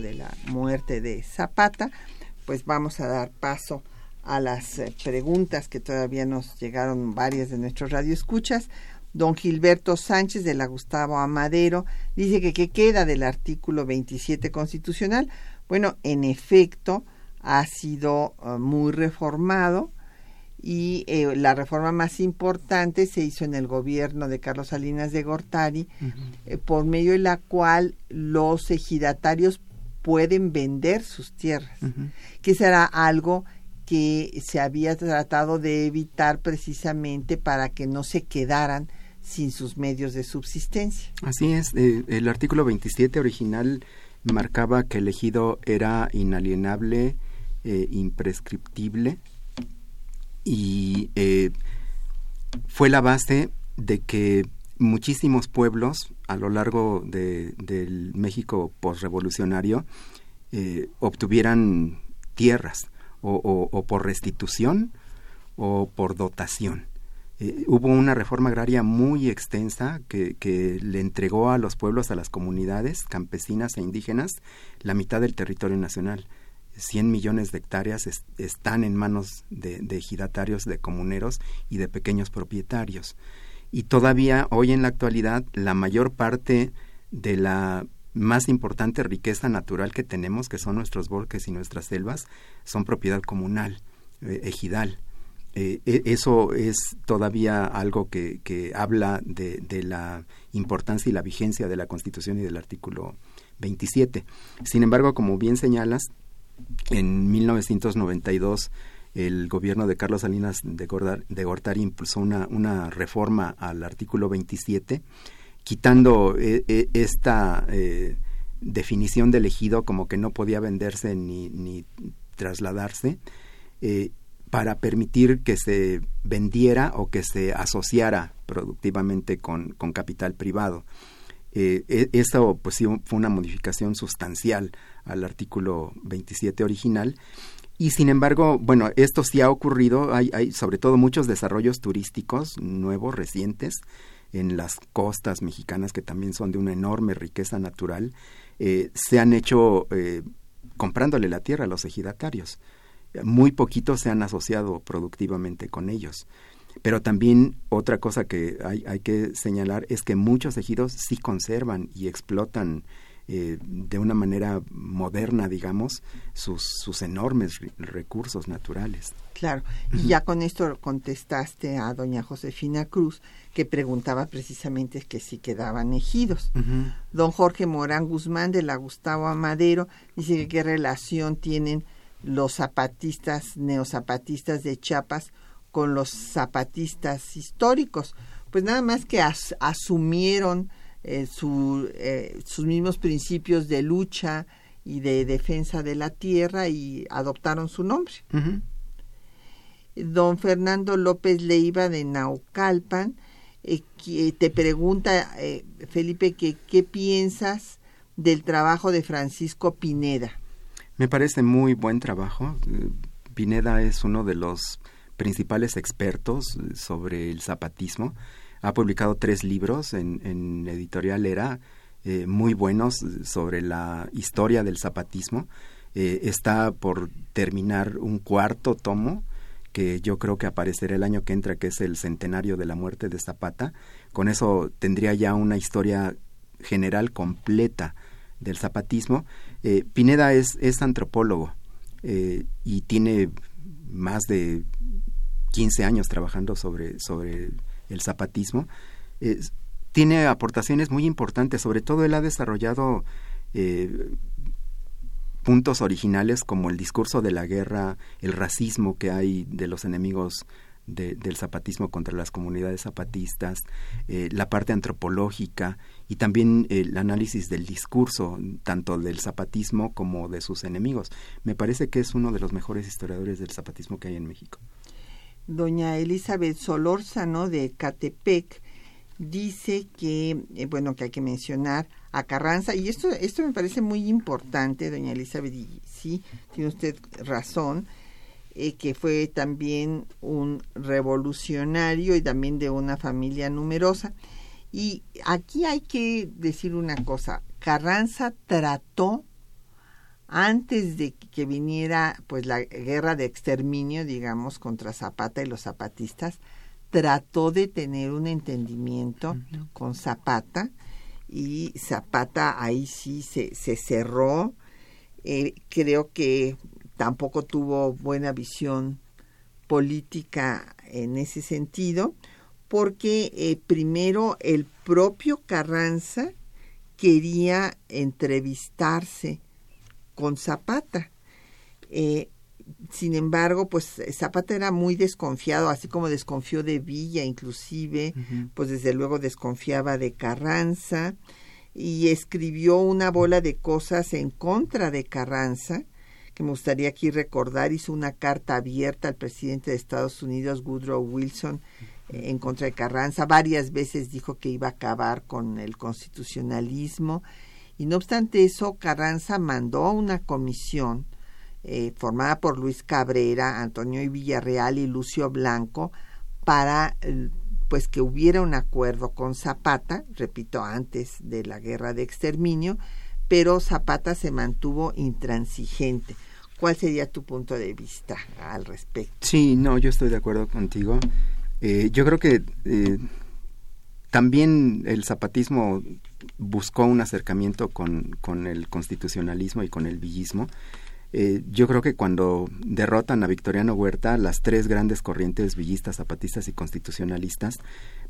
De la muerte de Zapata, pues vamos a dar paso a las eh, preguntas que todavía nos llegaron varias de nuestros radioescuchas. Don Gilberto Sánchez de la Gustavo Amadero dice que qué queda del artículo 27 constitucional. Bueno, en efecto, ha sido uh, muy reformado y eh, la reforma más importante se hizo en el gobierno de Carlos Salinas de Gortari, uh -huh. eh, por medio de la cual los ejidatarios pueden vender sus tierras, uh -huh. que será algo que se había tratado de evitar precisamente para que no se quedaran sin sus medios de subsistencia. Así es, eh, el artículo 27 original marcaba que el ejido era inalienable, eh, imprescriptible y eh, fue la base de que muchísimos pueblos a lo largo de, del México postrevolucionario eh, obtuvieran tierras o, o, por restitución o por dotación. Eh, hubo una reforma agraria muy extensa que, le entregó a los pueblos, a las comunidades campesinas e indígenas, la mitad del territorio nacional. 100 millones de hectáreas es, están en manos de, de ejidatarios, de comuneros y de pequeños propietarios. Y todavía hoy en la actualidad la mayor parte de la más importante riqueza natural que tenemos, que son nuestros bosques y nuestras selvas, son propiedad comunal, eh, ejidal. Eh, eso es todavía algo que, que habla de, de, la importancia y la vigencia de la Constitución y del artículo 27. Sin embargo, como bien señalas, en 1992 el gobierno de Carlos Salinas de, de Gortari impulsó una, reforma al artículo 27, quitando eh, eh, esta eh, definición de elegido como que no podía venderse ni, trasladarse, para permitir que se vendiera o que se asociara productivamente con, capital privado. Eh, eso pues sí fue una modificación sustancial al artículo 27 original y sin embargo, bueno, esto sí ha ocurrido, hay, hay sobre todo muchos desarrollos turísticos nuevos, recientes, en las costas mexicanas que también son de una enorme riqueza natural, eh, se han hecho eh, comprándole la tierra a los ejidatarios. Muy poquitos se han asociado productivamente con ellos. Pero también otra cosa que hay, hay que señalar es que muchos ejidos sí conservan y explotan eh, de una manera moderna, digamos, sus, sus enormes recursos naturales. Claro, y ya con esto contestaste a doña Josefina Cruz, que preguntaba precisamente que si quedaban ejidos. Don Jorge Morán Guzmán de la Gustavo Amadero dice que qué relación tienen los zapatistas, neozapatistas de Chiapas con los zapatistas históricos. Pues nada más que asumieron eh, eh, sus mismos principios de lucha y de defensa de la tierra y adoptaron su nombre. Don Fernando López Leiva de Naucalpan eh, te pregunta, Felipe, que, ¿qué piensas del trabajo de Francisco Pineda? Me parece muy buen trabajo. Pineda es uno de los principales expertos sobre el zapatismo ha publicado tres libros en, editorial Era, eh, muy buenos sobre la historia del zapatismo. Eh, está por terminar un cuarto tomo que yo creo que aparecerá el año que entra, que es el centenario de la muerte de Zapata. Con eso tendría ya una historia general completa del zapatismo. Eh, Pineda es, es antropólogo y tiene más de 15 años trabajando sobre, sobre el zapatismo, tiene aportaciones muy importantes, sobre todo él ha desarrollado eh, puntos originales como el discurso de la guerra, el racismo que hay de los enemigos del zapatismo contra las comunidades zapatistas, eh, la parte antropológica y también el análisis del discurso, tanto del zapatismo como de sus enemigos. Me parece que es uno de los mejores historiadores del zapatismo que hay en México doña Elizabeth Solórzano de Catepec dice que, eh, bueno, que hay que mencionar a Carranza, y esto, esto me parece muy importante, doña Elizabeth, y sí, tiene usted razón, eh, que fue también un revolucionario y también de una familia numerosa. Y aquí hay que decir una cosa, Carranza trató antes de que viniera pues la guerra de exterminio, digamos, contra Zapata y los zapatistas, trató de tener un entendimiento con Zapata y Zapata ahí sí se, se cerró. Eh, creo que tampoco tuvo buena visión política en ese sentido, porque eh, primero el propio Carranza quería entrevistarse con Zapata. Eh, sin embargo, pues Zapata era muy desconfiado, así como desconfió de Villa, inclusive, pues desde luego desconfiaba de Carranza y escribió una bola de cosas en contra de Carranza, que me gustaría aquí recordar, hizo una carta abierta al presidente de Estados Unidos, Woodrow Wilson, en contra de Carranza, varias veces dijo que iba a acabar con el constitucionalismo y no obstante eso, Carranza mandó una comisión eh, formada por Luis Cabrera, Antonio Villarreal y Lucio Blanco para eh, pues que hubiera un acuerdo con Zapata, repito, antes de la guerra de exterminio, pero Zapata se mantuvo intransigente. ¿Cuál sería tu punto de vista al respecto? Sí, no, yo estoy de acuerdo contigo. Eh, yo creo que también el zapatismo buscó un acercamiento con, con el constitucionalismo y con el villismo. Eh, yo creo que cuando derrotan a Victoriano Huerta, las tres grandes corrientes villistas, zapatistas y constitucionalistas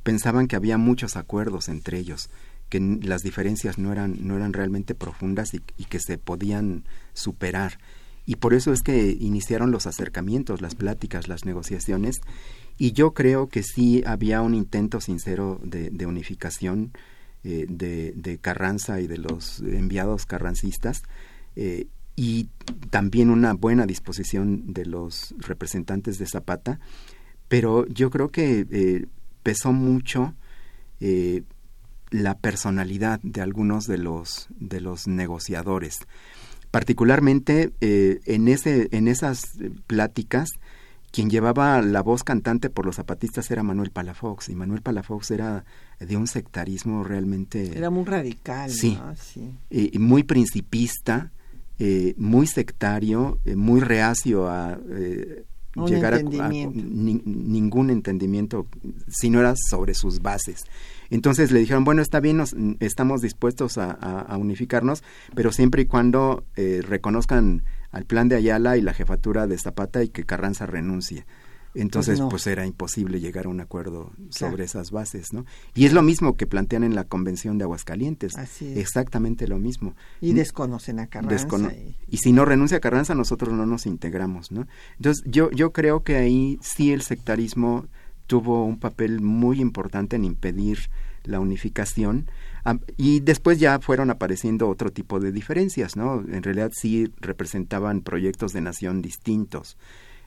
pensaban que había muchos acuerdos entre ellos, que las diferencias no eran, no eran realmente profundas y, que se podían superar. Y por eso es que iniciaron los acercamientos, las pláticas, las negociaciones, y yo creo que sí había un intento sincero de unificación eh, de, Carranza y de los enviados carrancistas eh, y también una buena disposición de los representantes de Zapata, pero yo creo que eh, pesó mucho la personalidad de algunos de los, de los negociadores. Particularmente en, ese, en esas pláticas, quien llevaba la voz cantante por los zapatistas era Manuel Palafox, y Manuel Palafox era de un sectarismo realmente... Era muy radical, sí, ¿no? Sí. y muy principista, eh, muy sectario, eh, muy reacio a eh, llegar a, ningún entendimiento si no era sobre sus bases. Entonces le dijeron, bueno, está bien, nos, estamos dispuestos a, unificarnos, pero siempre y cuando eh, reconozcan al plan de Ayala y la jefatura de Zapata y que Carranza renuncie. Entonces, pues, pues, era imposible llegar a un acuerdo sobre esas bases, ¿no? Y es lo mismo que plantean en la Convención de Aguascalientes. Exactamente lo mismo. Y desconocen a Carranza. y... si no renuncia a Carranza, nosotros no nos integramos, ¿no? Entonces, yo, yo creo que ahí sí el sectarismo tuvo un papel muy importante en impedir la unificación y después ya fueron apareciendo otro tipo de diferencias, ¿no? En realidad sí representaban proyectos de nación distintos.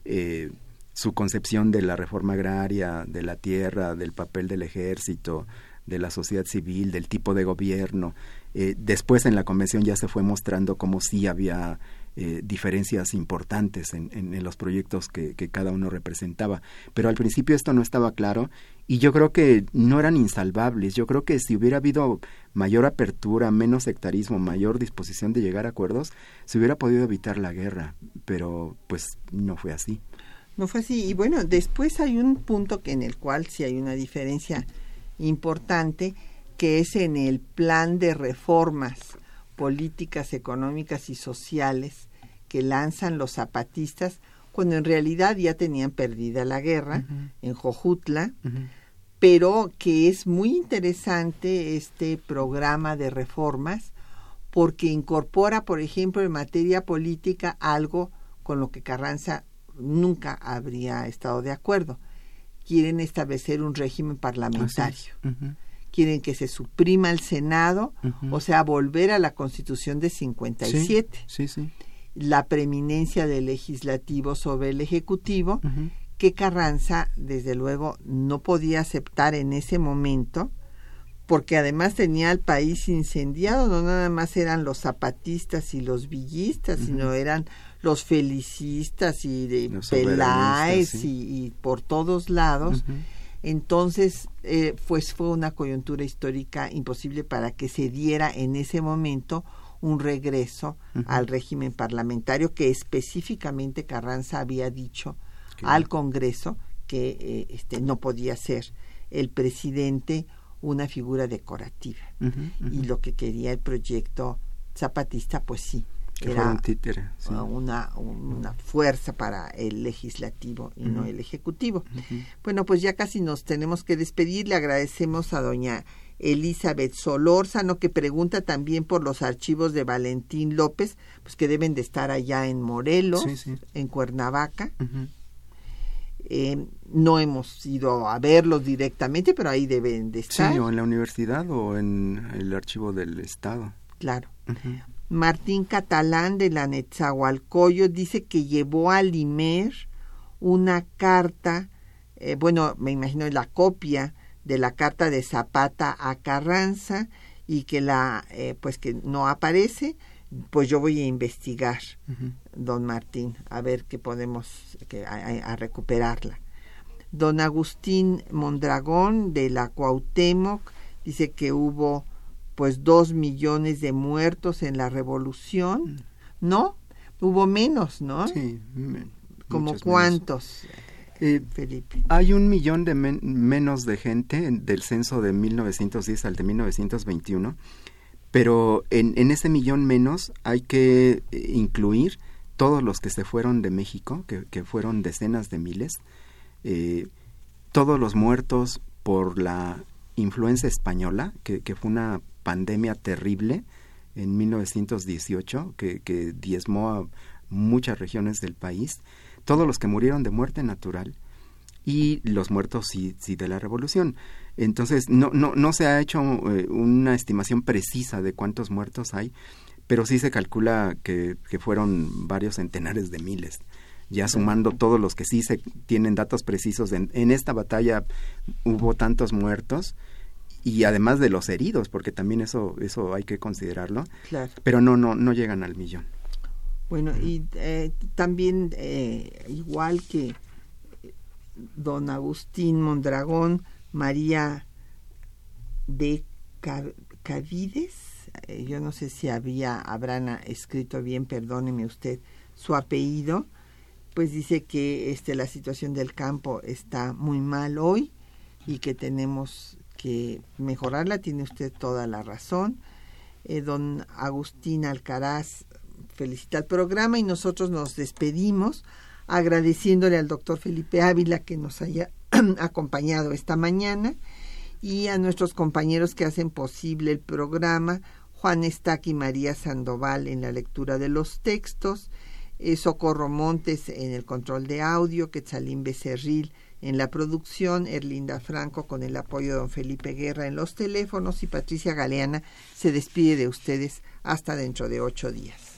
Eh, su concepción de la reforma agraria, de la tierra, del papel del ejército, de la sociedad civil, del tipo de gobierno. Eh, después en la convención ya se fue mostrando cómo sí había eh, diferencias importantes en, los proyectos que, que, cada uno representaba. Pero al principio esto no estaba claro y yo creo que no eran insalvables. Yo creo que si hubiera habido mayor apertura, menos sectarismo, mayor disposición de llegar a acuerdos, se hubiera podido evitar la guerra. Pero pues no fue así. No fue así. Y bueno, después hay un punto que en el cual sí hay una diferencia importante, que es en el plan de reformas políticas, económicas y sociales que lanzan los zapatistas, cuando en realidad ya tenían perdida la guerra en Jojutla, pero que es muy interesante este programa de reformas porque incorpora, por ejemplo, en materia política algo con lo que Carranza nunca habría estado de acuerdo. Quieren establecer un régimen parlamentario. Quieren que se suprima el Senado, o sea, volver a la Constitución de 57. Sí, sí, la preeminencia del legislativo sobre el ejecutivo, que Carranza, desde luego, no podía aceptar en ese momento, porque además tenía al país incendiado, no nada más eran los zapatistas y los villistas, sino eran los felicistas y de Peláez y, por todos lados. Entonces, eh, pues fue una coyuntura histórica imposible para que se diera en ese momento un regreso al régimen parlamentario que específicamente Carranza había dicho al Congreso que eh, este, no podía ser el presidente una figura decorativa. Y lo que quería el proyecto zapatista, pues sí, era una, una fuerza para el legislativo y no el ejecutivo. Bueno, pues ya casi nos tenemos que despedir. Le agradecemos a doña Elizabeth Solórzano, que pregunta también por los archivos de Valentín López, pues que deben de estar allá en Morelos, en Cuernavaca. Eh, no hemos ido a verlos directamente, pero ahí deben de estar. Sí, o en la universidad o en el archivo del Estado. Claro. Martín Catalán de la Netzahualcoyo dice que llevó a Limer una carta, eh, bueno, me imagino la copia de la carta de Zapata a Carranza y que la, eh, pues que no aparece, pues yo voy a investigar, don Martín, a ver qué podemos, que, a, recuperarla. Don Agustín Mondragón de la Cuauhtémoc dice que hubo pues dos millones de muertos en la revolución, mm. ¿no? Hubo menos, ¿no? Sí, como cuántos. Eh, Felipe. Hay un millón de menos de gente del censo de 1910 al de 1921, pero en, en ese millón menos hay que eh, incluir todos los que se fueron de México, que, fueron decenas de miles, eh, todos los muertos por la influenza española, que, que fue una pandemia terrible en 1918 que, que diezmó a muchas regiones del país, todos los que murieron de muerte natural y los muertos sí, sí de la revolución. Entonces, no, no, no se ha hecho eh, una estimación precisa de cuántos muertos hay, pero sí se calcula que, que fueron varios centenares de miles ya sumando todos los que sí se tienen datos precisos. En, en, esta batalla hubo tantos muertos y además de los heridos, porque también eso, eso hay que considerarlo. Pero no, no, no llegan al millón. Bueno, y eh, también, eh, igual que don Agustín Mondragón, María de Cavides, eh, yo no sé si había, habrán escrito bien, perdóneme usted, su apellido, pues dice que este, la situación del campo está muy mal hoy y que tenemos que mejorarla, tiene usted toda la razón. Eh, don Agustín Alcaraz felicita el programa y nosotros nos despedimos agradeciéndole al doctor Felipe Ávila que nos haya acompañado esta mañana y a nuestros compañeros que hacen posible el programa, Juan Estac y María Sandoval en la lectura de los textos, eh, Socorro Montes en el control de audio, Quetzalín Becerril en la producción, Erlinda Franco con el apoyo de don Felipe Guerra en los teléfonos y Patricia Galeana se despide de ustedes hasta dentro de ocho días.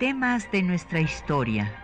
Temas de nuestra historia.